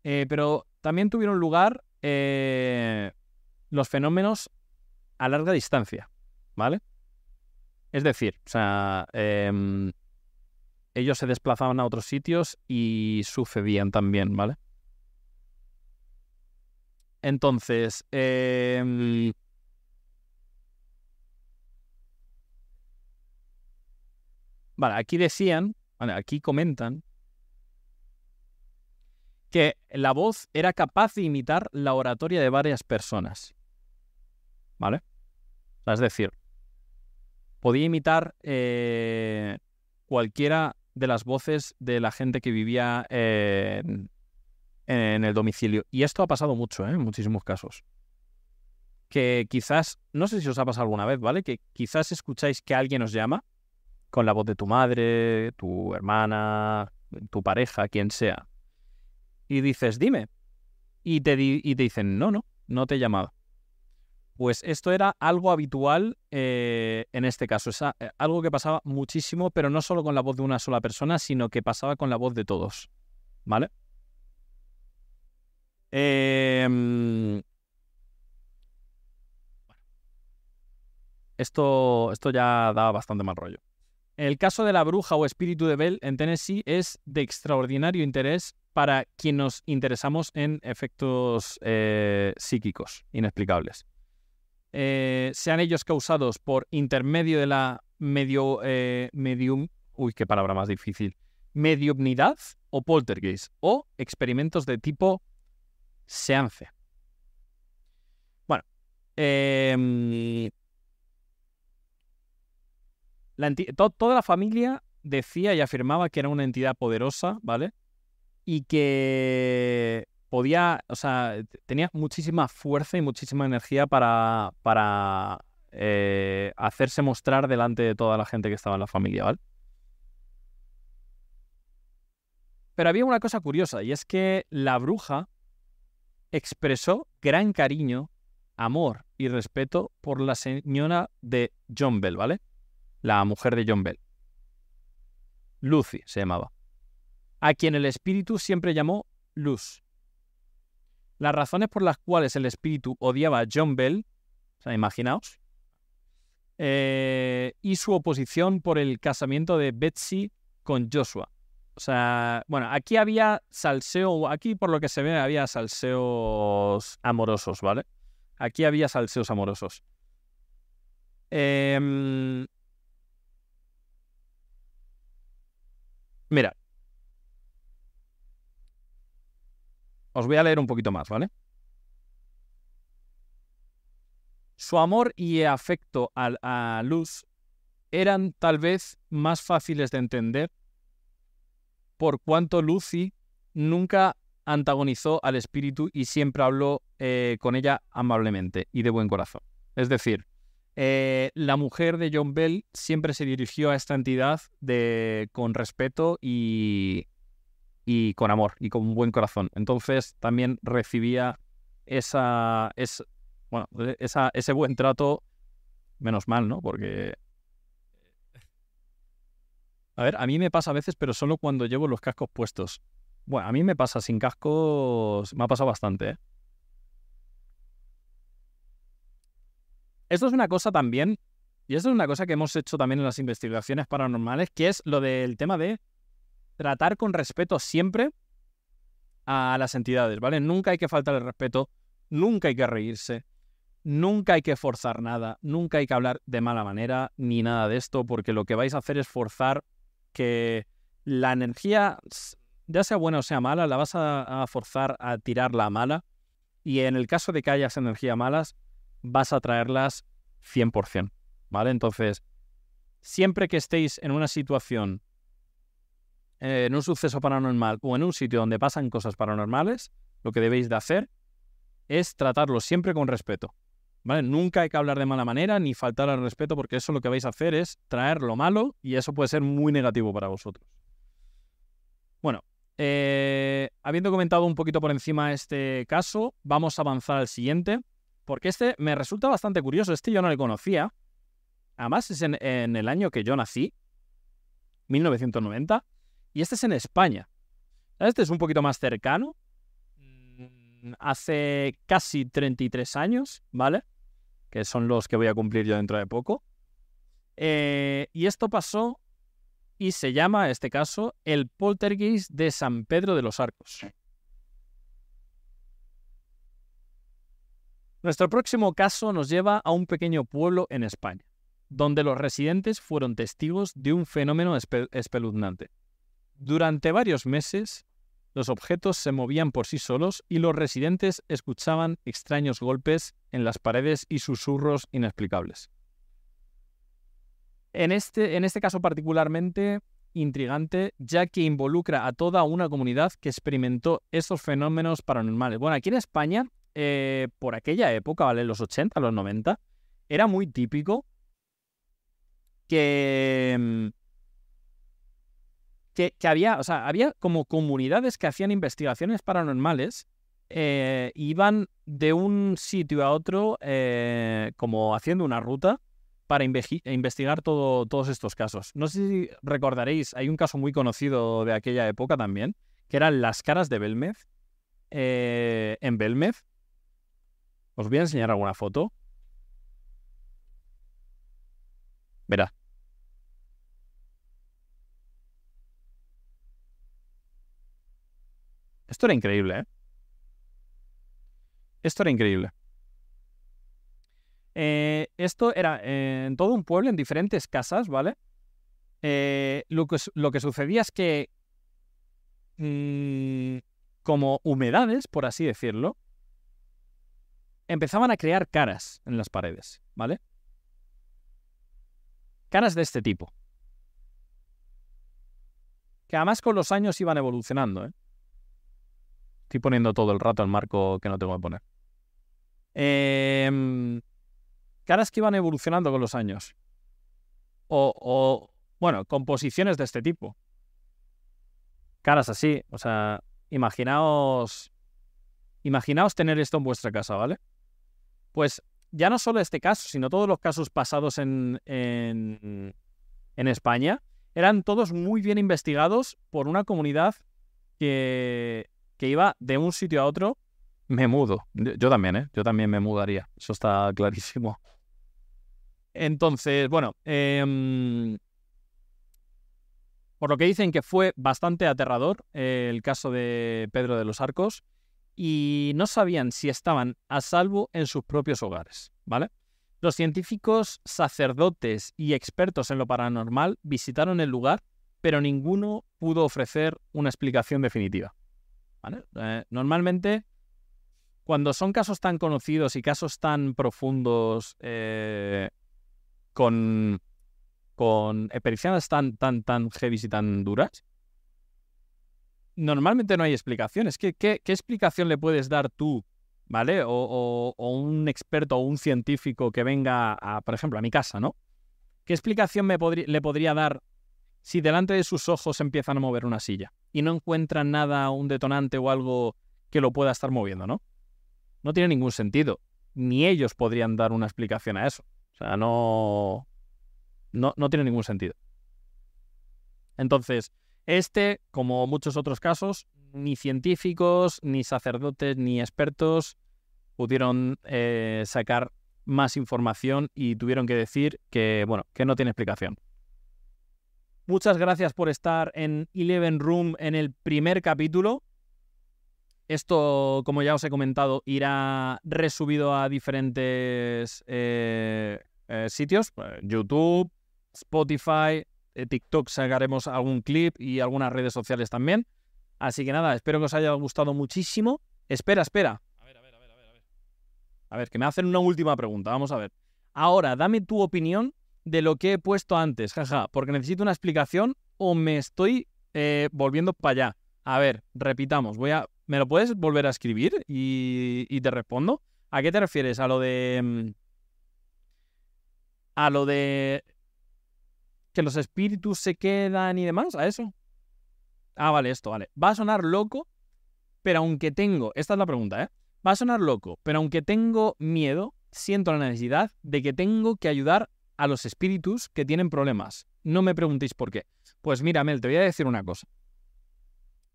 eh, pero también tuvieron lugar eh, los fenómenos a larga distancia, ¿vale? Es decir, o sea, em, ellos se desplazaban a otros sitios y sucedían también, ¿vale? Entonces, eh, Vale, aquí decían, aquí comentan que la voz era capaz de imitar la oratoria de varias personas. ¿Vale? Es decir, podía imitar eh, cualquiera de las voces de la gente que vivía en, el domicilio. Y esto ha pasado mucho, ¿eh? en muchísimos casos. Que quizás, no sé si os ha pasado alguna vez, ¿vale? Que quizás escucháis que alguien os llama con la voz de tu madre, tu hermana, tu pareja, quien sea. Y dices, dime. Y te, y te dicen, no, no, no te he llamado. Pues esto era algo habitual eh, en este caso. Es eh, algo que pasaba muchísimo, pero no solo con la voz de una sola persona, sino que pasaba con la voz de todos. ¿Vale? Em, esto, esto ya da bastante mal rollo. El caso de la bruja o espíritu de Bell en Tennessee es de extraordinario interés para quien nos interesamos en efectos eh, psíquicos inexplicables. Eh, sean ellos causados por intermedio de la medio, eh, medium, uy, qué palabra más difícil, mediumnidad o poltergeist, o experimentos de tipo seance. Bueno, em, toda la familia decía y afirmaba que era una entidad poderosa, ¿vale? Y que podía, o sea, tenía muchísima fuerza y muchísima energía para, para eh, hacerse mostrar delante de toda la gente que estaba en la familia, ¿vale? Pero había una cosa curiosa, y es que la bruja expresó gran cariño, amor y respeto por la señora de John Bell, ¿vale? La mujer de John Bell. Lucy se llamaba. A quien el espíritu siempre llamó Luz. Las razones por las cuales el espíritu odiaba a John Bell, o sea, imaginaos, eh, y su oposición por el casamiento de Betsy con Joshua. O sea, bueno, aquí había salseo, aquí por lo que se ve había salseos amorosos, ¿vale? Aquí había salseos amorosos. Em, mira, os voy a leer un poquito más, ¿vale? Su amor y afecto a, Luz eran tal vez más fáciles de entender por cuanto Lucy nunca antagonizó al espíritu y siempre habló eh, con ella amablemente y de buen corazón. Es decir, eh, la mujer de John Bell siempre se dirigió a esta entidad de, con respeto y, y con amor y con buen corazón. Entonces también recibía esa, bueno, esa, ese buen trato, menos mal, ¿no? Porque a ver, a mí me pasa a veces, pero solo cuando llevo los cascos puestos. Bueno, a mí me pasa sin cascos, me ha pasado bastante, ¿eh? Esto es una cosa también, y esto es una cosa que hemos hecho también en las investigaciones paranormales, que es lo del tema de tratar con respeto siempre a las entidades, ¿vale? Nunca hay que faltar el respeto, nunca hay que reírse, nunca hay que forzar nada, nunca hay que hablar de mala manera, ni nada de esto, porque lo que vais a hacer es forzar que la energía, ya sea buena o sea mala, la vas a, forzar a tirarla a mala. Y en el caso de que hayas energía malas, vas a traerlas 100%. ¿Vale? Entonces, siempre que estéis en una situación, eh, en un suceso paranormal o en un sitio donde pasan cosas paranormales, lo que debéis de hacer es tratarlo siempre con respeto. Nunca hay que hablar de mala manera ni faltar al respeto porque eso lo que vais a hacer es traer lo malo y eso puede ser muy negativo para vosotros. Bueno, eh, habiendo comentado un poquito por encima este caso, vamos a avanzar al siguiente porque este me resulta bastante curioso. Este yo no le conocía. Además es en, en el año que yo nací, 1990, y este es en España. Este es un poquito más cercano, mm, hace casi 33 años, ¿vale? que son los que voy a cumplir yo dentro de poco. Eh, y esto pasó y se llama, en este caso, el poltergeist de San Pedro de los Arcos. Nuestro próximo caso nos lleva a un pequeño pueblo en España, donde los residentes fueron testigos de un fenómeno espeluznante. Durante varios meses, los objetos se movían por sí solos y los residentes escuchaban extraños golpes en las paredes y susurros inexplicables. En este, en este caso particularmente intrigante, ya que involucra a toda una comunidad que experimentó estos fenómenos paranormales. Bueno, aquí en España, eh, por aquella época, ¿vale? Los 80, los 90, era muy típico que, mm, que, había, o sea, había como comunidades que hacían investigaciones paranormales eh, iban de un sitio a otro eh, como haciendo una ruta para investigar todo, todos estos casos. No sé si recordaréis, hay un caso muy conocido de aquella época también, que eran las caras de Belmez. Eh, en Belmez. Os voy a enseñar alguna foto. Verá. Esto era increíble, ¿eh? Esto era increíble. Eh, esto era eh, en todo un pueblo, en diferentes casas, ¿vale? Eh, lo, que, sucedía es que, mm, como humedades, por así decirlo, empezaban a crear caras en las paredes, ¿vale? Caras de este tipo. Que además con los años iban evolucionando, ¿eh? Estoy poniendo todo el rato el marco que no tengo que poner. Eh, caras que iban evolucionando con los años. O, bueno, composiciones de este tipo. Caras así, o sea, imaginaos, imaginaos tener esto en vuestra casa, ¿vale? Pues ya no solo este caso, sino todos los casos pasados en, en, en España, eran todos muy bien investigados por una comunidad que, que iba de un sitio a otro. Me mudo. Yo también, ¿eh? Yo también me mudaría. Eso está clarísimo. Entonces, bueno, em, por lo que dicen que fue bastante aterrador eh, el caso de Pedro de los Arcos y no sabían si estaban a salvo en sus propios hogares, ¿vale? Los científicos, sacerdotes y expertos en lo paranormal visitaron el lugar, pero ninguno pudo ofrecer una explicación definitiva. Eh, normalmente, cuando son casos tan conocidos y casos tan profundos, eh, con, con experiencias tan, tan, tan heavy y tan duras, normalmente no hay explicaciones. ¿Qué, qué, explicación le puedes dar tú, ¿vale? O, un experto o un científico que venga, a, por ejemplo, a mi casa, ¿no? ¿Qué explicación me le podría dar si delante de sus ojos empiezan a mover una silla y no encuentran nada, un detonante o algo que lo pueda estar moviendo, ¿no? No tiene ningún sentido. Ni ellos podrían dar una explicación a eso. O sea, no, no, tiene ningún sentido. Entonces, este, como muchos otros casos, ni científicos, ni sacerdotes, ni expertos pudieron eh, sacar más información y tuvieron que decir que, bueno, que no tiene explicación. Muchas gracias por estar en Eleven Room en el primer capítulo. Esto, como ya os he comentado, irá resubido a diferentes eh, eh, sitios, pues, YouTube, Spotify, eh, TikTok sacaremos algún clip y algunas redes sociales también. Así que nada, espero que os haya gustado muchísimo. Espera, espera. A ver, a ver, a ver, a ver. A ver, que me hacen una última pregunta. Vamos a ver. Ahora, dame tu opinión de lo que he puesto antes, jaja, porque necesito una explicación o me estoy eh, volviendo para allá. A ver, repitamos. Voy a. ¿Me lo puedes volver a escribir y, y te respondo? ¿A qué te refieres? ¿A lo de. Mm, a lo de que los espíritus se quedan y demás, a eso. Ah, vale, esto, vale. Va a sonar loco, pero aunque tengo, esta es la pregunta, ¿eh? Va a sonar loco, pero aunque tengo miedo, siento la necesidad de que tengo que ayudar a los espíritus que tienen problemas. No me preguntéis por qué. Pues mira, Mel, te voy a decir una cosa.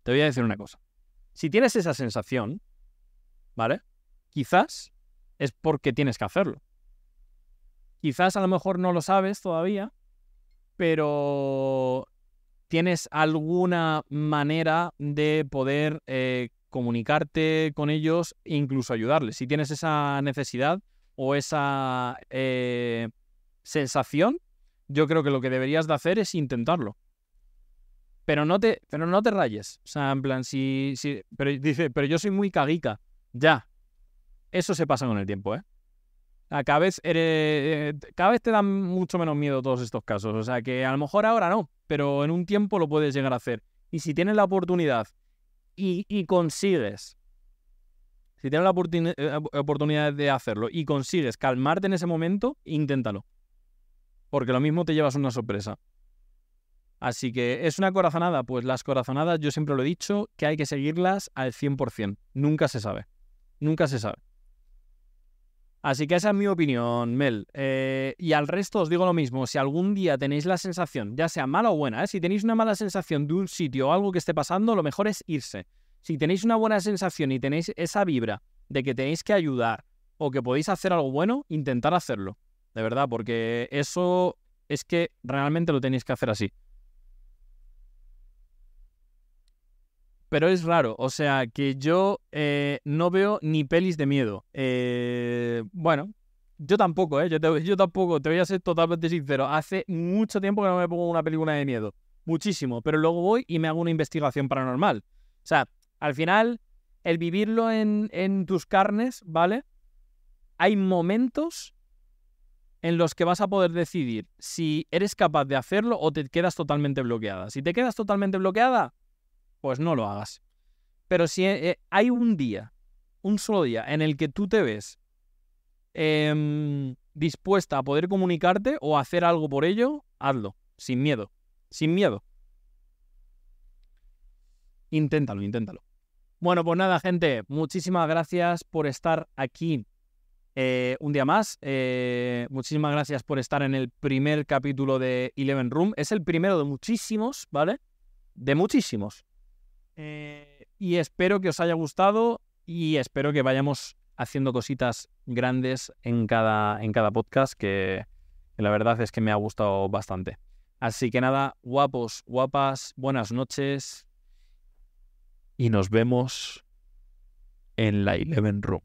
Te voy a decir una cosa. Si tienes esa sensación, ¿vale? Quizás es porque tienes que hacerlo. Quizás a lo mejor no lo sabes todavía, pero tienes alguna manera de poder eh, comunicarte con ellos e incluso ayudarles. Si tienes esa necesidad o esa eh, sensación, yo creo que lo que deberías de hacer es intentarlo. Pero no te, pero no te rayes. O sea, en plan, si, si. Pero dice, pero yo soy muy caguica. Ya. Eso se pasa con el tiempo, ¿eh? cada vez, eh, cada vez te dan mucho menos miedo todos estos casos. O sea, que a lo mejor ahora no, pero en un tiempo lo puedes llegar a hacer. Y si tienes la oportunidad y, y consigues, si tienes la eh, oportunidad de hacerlo y consigues calmarte en ese momento, inténtalo. Porque lo mismo te llevas una sorpresa. Así que es una corazonada. Pues las corazonadas, yo siempre lo he dicho, que hay que seguirlas al 100%. Nunca se sabe. Nunca se sabe. Así que esa es mi opinión, Mel. Eh, y al resto os digo lo mismo. Si algún día tenéis la sensación, ya sea mala o buena, ¿eh? si tenéis una mala sensación de un sitio o algo que esté pasando, lo mejor es irse. Si tenéis una buena sensación y tenéis esa vibra de que tenéis que ayudar o que podéis hacer algo bueno, intentar hacerlo. De verdad, porque eso es que realmente lo tenéis que hacer así. pero es raro. O sea, que yo eh, no veo ni pelis de miedo. Eh, bueno, yo tampoco, ¿eh? Yo, tampoco, te voy a ser totalmente sincero. Hace mucho tiempo que no me pongo una película de miedo. Muchísimo. Pero luego voy y me hago una investigación paranormal. O sea, al final, el vivirlo en, en tus carnes, ¿vale? Hay momentos en los que vas a poder decidir si eres capaz de hacerlo o te quedas totalmente bloqueada. Si te quedas totalmente bloqueada, pues no lo hagas. Pero si eh, hay un día, un solo día, en el que tú te ves em, dispuesta a poder comunicarte o hacer algo por ello, hazlo, sin miedo, sin miedo. Inténtalo, inténtalo. Bueno, pues nada, gente, muchísimas gracias por estar aquí eh, un día más. Eh, muchísimas gracias por estar en el primer capítulo de Eleven Room. Es el primero de muchísimos, ¿vale? De muchísimos. Eh, y espero que os haya gustado y espero que vayamos haciendo cositas grandes en cada, en cada podcast que, que la verdad es que me ha gustado bastante. Así que nada, guapos, guapas, buenas noches y nos vemos en la Eleven Room.